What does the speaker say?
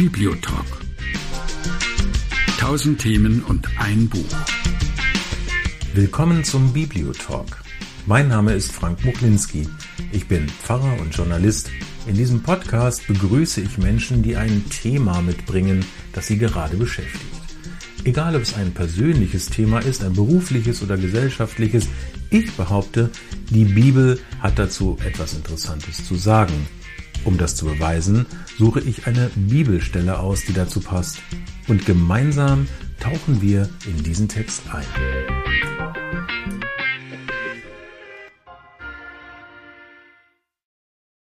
Bibliotalk. Tausend Themen und ein Buch. Willkommen zum Bibliotalk. Mein Name ist Frank Muchlinski. Ich bin Pfarrer und Journalist. In diesem Podcast begrüße ich Menschen, die ein Thema mitbringen, das sie gerade beschäftigt. Egal ob es ein persönliches Thema ist, ein berufliches oder gesellschaftliches, ich behaupte, die Bibel hat dazu etwas Interessantes zu sagen. Um das zu beweisen, suche ich eine Bibelstelle aus, die dazu passt. Und gemeinsam tauchen wir in diesen Text ein.